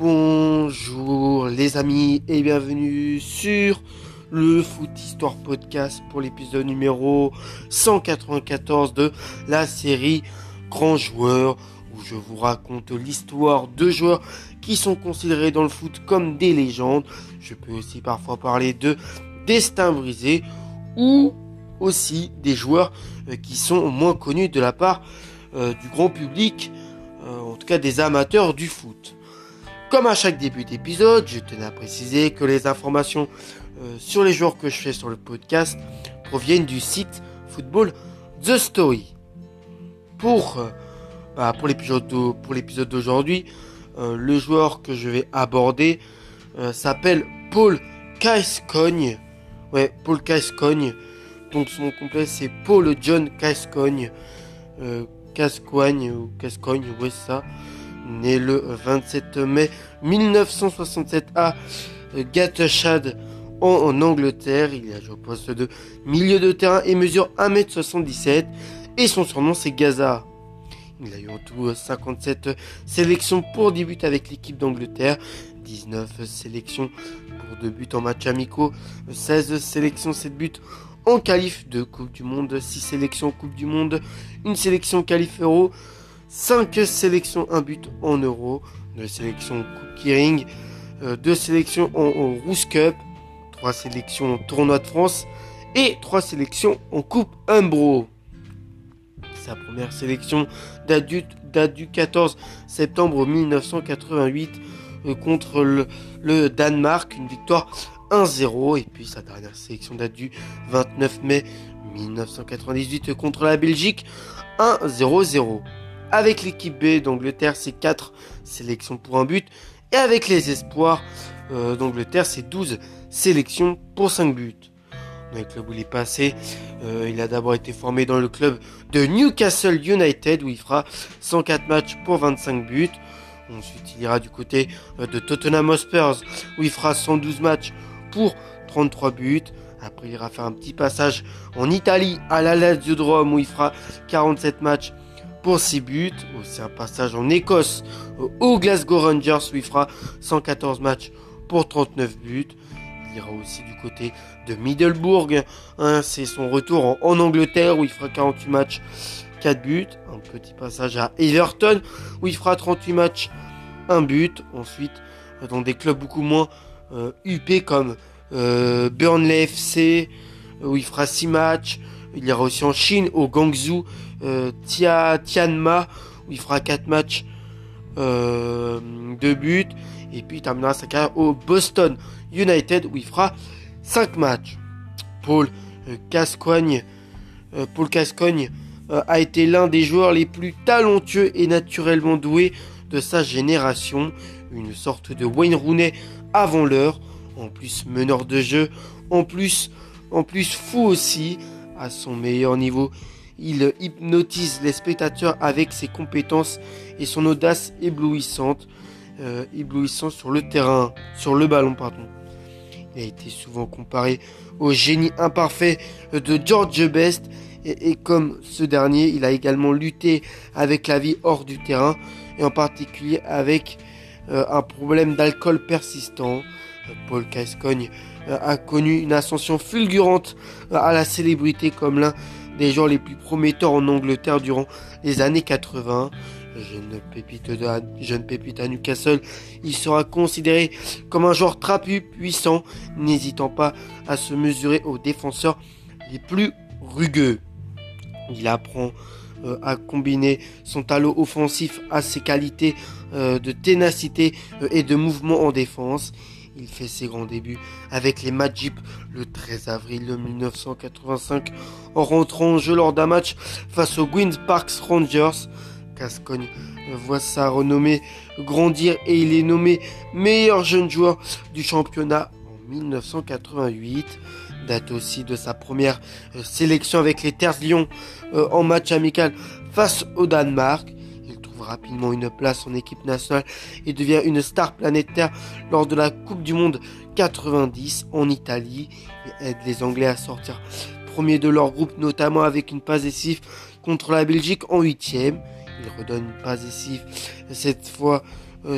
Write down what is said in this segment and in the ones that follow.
Bonjour les amis et bienvenue sur le Foot Histoire Podcast pour l'épisode numéro 194 de la série Grands Joueurs où je vous raconte l'histoire de joueurs qui sont considérés dans le foot comme des légendes. Je peux aussi parfois parler de destin brisé ou aussi des joueurs euh, qui sont moins connus de la part euh, du grand public, euh, en tout cas des amateurs du foot. Comme à chaque début d'épisode, je tenais à préciser que les informations sur les joueurs que je fais sur le podcast proviennent du site Football The Story. Pour, bah, pour l'épisode d'aujourd'hui, le joueur que je vais aborder s'appelle Paul Cascogne. Ouais, Paul Cascogne. Donc son nom complet c'est Paul John Cascogne. Euh, Cascogne ou Cascogne, ouais ça. Né le 27 mai 1967 à Gateshad en, Angleterre. Il a joué au poste de milieu de terrain et mesure 1m77. Et son surnom c'est Gaza. Il a eu en tout 57 sélections pour début avec l'équipe d'Angleterre, 19 sélections pour deux buts en match amicaux, 16 sélections, 7 buts en qualif de Coupe du Monde, 6 sélections Coupe du Monde, une sélection qualif Euro, 5 sélections, 1 but en Euro, 2 sélections Coupe Kering, 2 euh, sélections en, Rousse Cup, 3 sélections en Tournoi de France et 3 sélections en Coupe Umbro. Sa première sélection date du, 14 septembre 1988 euh, contre le, Danemark, une victoire 1-0. Et puis sa dernière sélection date du 29 mai 1998 contre la Belgique 1-0-0. Avec l'équipe B d'Angleterre, c'est 4 sélections pour un but. Et avec les espoirs euh, d'Angleterre, c'est 12 sélections pour 5 buts dans le club où il est passé. Euh, il a d'abord été formé dans le club de Newcastle United où il fera 104 matchs pour 25 buts. Ensuite, il ira du côté euh, de Tottenham Hotspur où il fera 112 matchs pour 33 buts. Après, il ira faire un petit passage en Italie à la Lazio de Rome où il fera 47 matchs pour 6 buts. Aussi un passage en Écosse au Glasgow Rangers où il fera 114 matchs pour 39 buts. Il ira aussi du côté de Middlebourg. Hein, c'est son retour en, Angleterre où il fera 48 matchs, 4 buts. Un petit passage à Everton où il fera 38 matchs, 1 but. Ensuite, dans des clubs beaucoup moins euh, UP comme euh, Burnley FC où il fera 6 matchs. Il ira aussi en Chine au Guangzhou euh, Tianma où il fera 4 matchs, 2 buts. Et puis il terminera sa carrière au Boston United où il fera 5 matchs. Paul euh, Cascogne, euh, Paul Cascogne euh, a été l'un des joueurs les plus talentueux et naturellement doués de sa génération. Une sorte de Wayne Rooney avant l'heure. En plus meneur de jeu. En plus, en plus fou aussi. À son meilleur niveau, il hypnotise les spectateurs avec ses compétences et son audace éblouissante. Euh, éblouissant sur le terrain, sur le ballon, pardon. Il a été souvent comparé au génie imparfait de George Best et, comme ce dernier, il a également lutté avec la vie hors du terrain et en particulier avec un problème d'alcool persistant. Paul Cascogne euh, a connu une ascension fulgurante à la célébrité comme l'un des joueurs les plus prometteurs en Angleterre durant les années 80 jeune pépite, jeune pépite à Newcastle, il sera considéré comme un joueur trapu puissant, n'hésitant pas à se mesurer aux défenseurs les plus rugueux. Il apprend euh, à combiner son talent offensif à ses qualités euh, de ténacité euh, et de mouvement en défense. Il fait ses grands débuts avec les Magic le 13 avril 1985 en rentrant en jeu lors d'un match face aux Queen's Parks Rangers. Cascogne voit sa renommée grandir et il est nommé meilleur jeune joueur du championnat en 1988. Date aussi de sa première euh, sélection avec les Terres Lions euh, en match amical face au Danemark. Il trouve rapidement une place en équipe nationale et devient une star planétaire lors de la Coupe du Monde 90 en Italie et aide les Anglais à sortir premier de leur groupe, notamment avec une passe contre la Belgique en huitième. Il redonne une passe décisive, cette fois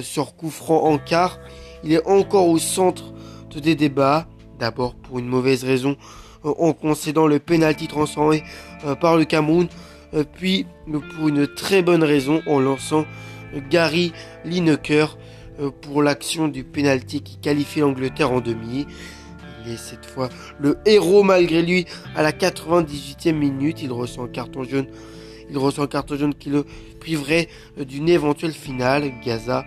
sur coup franc en quart. Il est encore au centre des débats. D'abord pour une mauvaise raison en concédant le penalty transformé par le Cameroun. puis pour une très bonne raison en lançant Gary Lineker pour l'action du penalty qui qualifie l'Angleterre en demi. Il est cette fois le héros malgré lui à la 98e minute. Il reçoit un carton jaune. Carton jaune qui le priverait d'une éventuelle finale. Gaza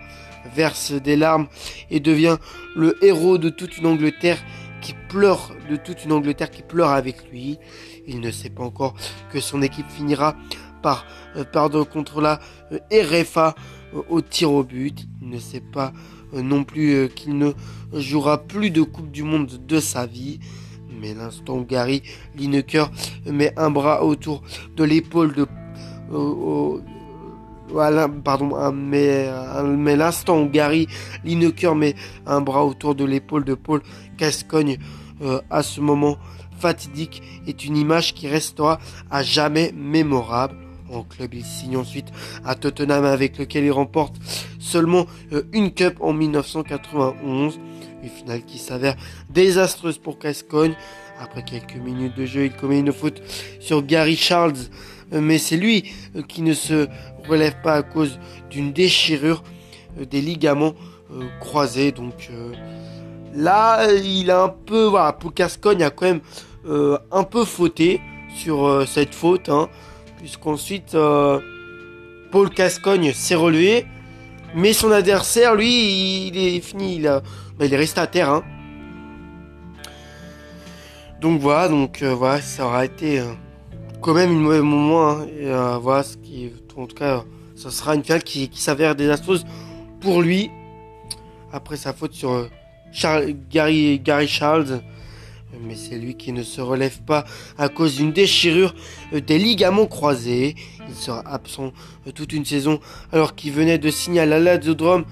verse des larmes et devient le héros de toute une Angleterre pleure, de toute une Angleterre qui pleure avec lui. Il ne sait pas encore que son équipe finira par euh, perdre contre la euh, RFA euh, au tir au but. Il ne sait pas non plus qu'il ne jouera plus de Coupe du Monde de sa vie. Mais l'instant où Gary Lineker met un bras autour de l'épaule de... voilà, pardon, mais, mais l'instant où Gary Lineker met un bras autour de l'épaule de Paul Cascogne euh, à ce moment fatidique est une image qui restera à jamais mémorable. En club, il signe ensuite à Tottenham avec lequel il remporte seulement euh, une cup en 1991. Une finale qui s'avère désastreuse pour Cascogne. Après quelques minutes de jeu, il commet une faute sur Gary Charles, mais c'est lui euh, qui ne se relève pas à cause d'une déchirure euh, des ligaments croisés. Donc là, il a un peu, voilà, pour Cascogne a quand même un peu fauté sur cette faute, hein, puisqu'ensuite Paul Cascogne s'est relevé, mais son adversaire, lui, il est fini, il bah, est resté à terre. Hein. Donc voilà, donc euh, voilà, ça aura été euh, quand même une mauvais moment. Hein. et, euh, voilà, ce qui, en tout cas, ça sera une finale qui, s'avère désastreuse pour lui. Après sa faute sur Gary, Gary Charles. Mais c'est lui qui ne se relève pas à cause d'une déchirure des ligaments croisés. Il sera absent toute une saison alors qu'il venait de signer à la Lazodrome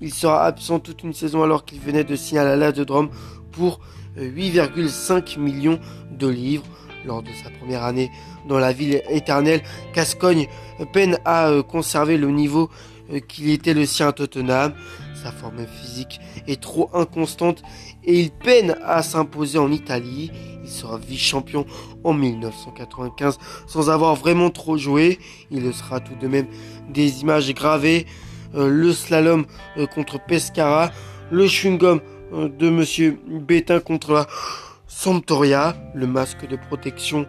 il sera absent toute une saison alors qu'il venait de signer à la Drôme pour 8,5 millions de livres. Lors de sa première année dans la ville éternelle, Cascogne peine à euh, conserver le niveau euh, qu'il était le sien à Tottenham. Sa forme physique est trop inconstante et il peine à s'imposer en Italie. Il sera vice-champion en 1995 sans avoir vraiment trop joué. Il le sera tout de même des images gravées euh, le slalom contre Pescara, le chewing-gum de Monsieur Bétain contre la Sampdoria, le masque de protection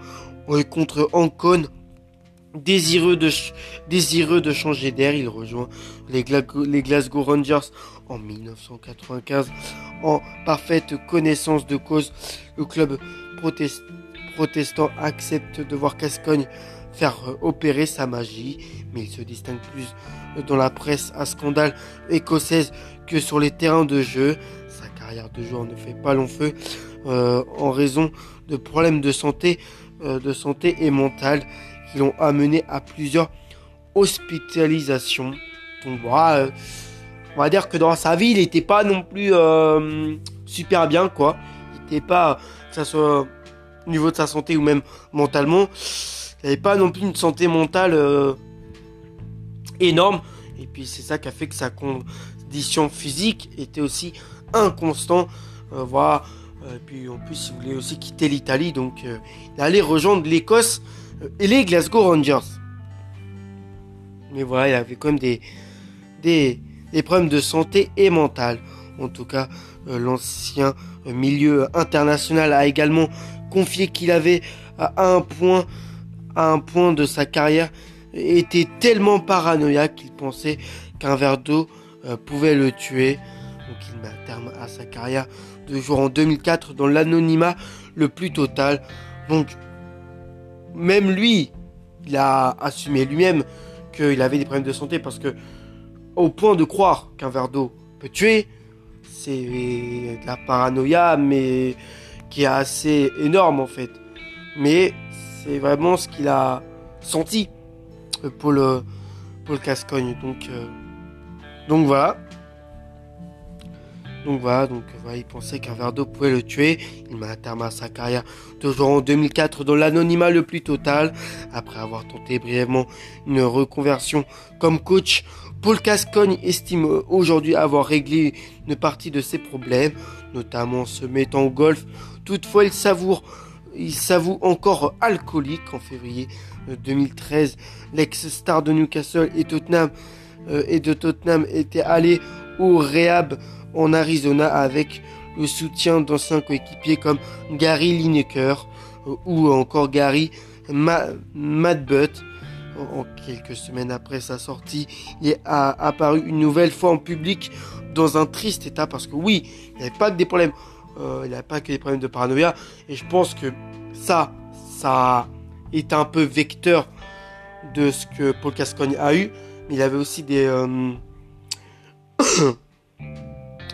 contre Ancon. Désireux de, changer d'air, il rejoint les, Glasgow Rangers en 1995 en parfaite connaissance de cause. Le club protestant accepte de voir Cascogne faire opérer sa magie, mais il se distingue plus dans la presse à scandale écossaise que sur les terrains de jeu. Sa carrière de joueur ne fait pas long feu euh, en raison de problèmes de santé, euh, de santé et mentale qui l'ont amené à plusieurs hospitalisations. Euh, on va dire que dans sa vie, il n'était pas non plus super bien, quoi. Il n'était pas, que ce soit au niveau de sa santé ou même mentalement, il n'avait pas non plus une santé mentale énorme. Et puis c'est ça qui a fait que sa condition physique était aussi inconstant. Euh, voilà. Et euh, puis en plus, il voulait aussi quitter l'Italie, donc euh, il allait rejoindre l'Écosse et les Glasgow Rangers. Mais voilà, il avait quand même des, des, problèmes de santé et mentale. En tout cas, l'ancien milieu international a également confié qu'il avait à un point, à un point de sa carrière, était tellement paranoïaque qu'il pensait qu'un verre d'eau euh, pouvait le tuer. Un terme à sa carrière de jour en 2004 dans l'anonymat le plus total. Donc même lui, il a assumé lui-même qu'il avait des problèmes de santé parce que au point de croire qu'un verre d'eau peut tuer, c'est de la paranoïa mais qui est assez énorme en fait. Mais c'est vraiment ce qu'il a senti. Paul, euh, Paul Cascogne. Donc, euh, donc voilà. Donc voilà, donc voilà, il pensait qu'un verre d'eau pouvait le tuer. Il met un terme à sa carrière toujours en 2004 dans l'anonymat le plus total. Après avoir tenté brièvement une reconversion comme coach, Paul Cascogne estime aujourd'hui avoir réglé une partie de ses problèmes, notamment se mettant au golf. Toutefois, il savoure il s'avoue encore alcoolique en février 2013. L'ex-star de Newcastle et Tottenham euh, et de Tottenham était allé au Rehab en Arizona avec le soutien d'anciens coéquipiers comme Gary Lineker euh, ou encore Gary Madbutt. En quelques semaines après sa sortie, il a apparu une nouvelle fois en public dans un triste état parce que oui, il n'y avait pas que des problèmes, euh, il n'y avait pas que des problèmes de paranoïa et je pense que ça, ça est un peu vecteur de ce que Paul Cascogne a eu, mais il avait aussi des euh,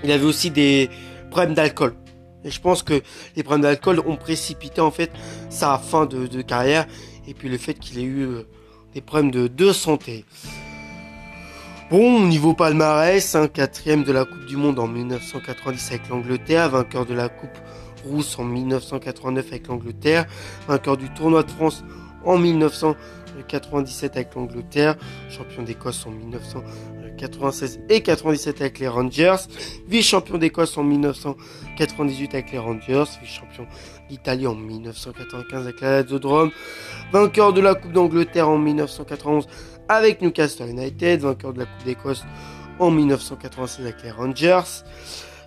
il avait aussi des problèmes d'alcool. Et je pense que les problèmes d'alcool ont précipité en fait sa fin de, carrière et puis le fait qu'il ait eu euh, des problèmes de, santé. Bon, niveau palmarès, un quatrième de la Coupe du Monde en 1990 avec l'Angleterre, vainqueur de la Coupe Rousse en 1989 avec l'Angleterre, vainqueur du tournoi de France en 1997 avec l'Angleterre, champion d'Écosse en 1996 et 97 avec les Rangers, vice-champion d'Écosse en 1998 avec les Rangers, vice-champion d'Italie en 1995 avec la Lazio vainqueur de la Coupe d'Angleterre en 1991 avec Newcastle United, vainqueur de la Coupe d'Écosse en 1996 avec les Rangers,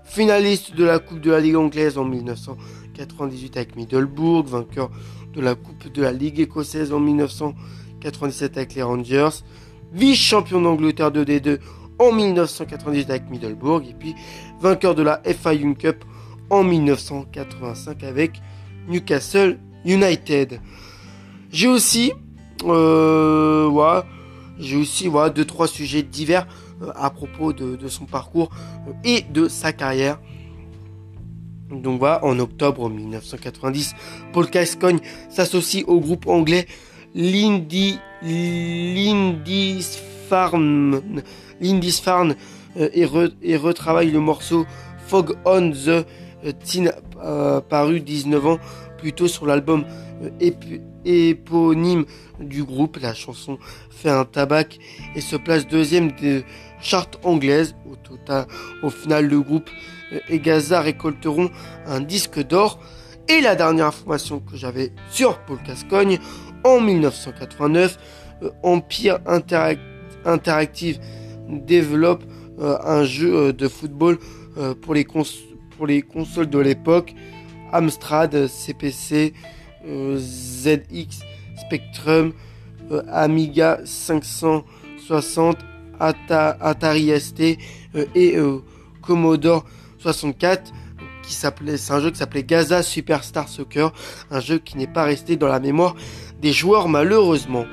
finaliste de la Coupe de la Ligue anglaise en 1998 avec Middlesbrough, vainqueur de la Coupe de la Ligue écossaise en 1997 avec les Rangers, vice-champion d'Angleterre de D2 en 1998 avec Middlesbrough, et puis vainqueur de la FA Cup en 1985 avec Newcastle United. J'ai aussi, euh, deux trois sujets divers euh, à propos de, son parcours euh, et de sa carrière. Donc voilà, en octobre 1990, Paul Cascogne s'associe au groupe anglais Lindy, Lindisfarne, Lindisfarne euh, et, et, retravaille le morceau Fog on the Tin paru 19 ans plus tôt sur l'album éponyme du groupe. La chanson fait un tabac et se place deuxième de charte anglaise. Au total, au final, le groupe euh, et Gaza récolteront un disque d'or. Et la dernière information que j'avais sur Paul Cascogne, en 1989, euh, Empire Interactive développe euh, un jeu de football pour, les pour les consoles de l'époque, Amstrad, CPC, ZX, Spectrum, Amiga 560, Atari ST euh, et euh, Commodore 64 qui s'appelait c'est un jeu qui s'appelait Gaza Superstar Soccer, un jeu qui n'est pas resté dans la mémoire des joueurs malheureusement.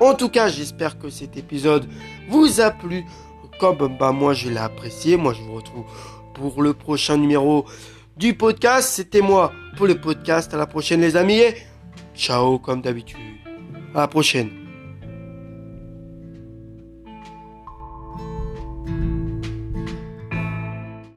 En tout cas, j'espère que cet épisode vous a plu comme bah moi je l'ai apprécié. Moi je vous retrouve pour le prochain numéro du podcast. C'était moi pour le podcast. À la prochaine les amis et ciao comme d'habitude. À la prochaine.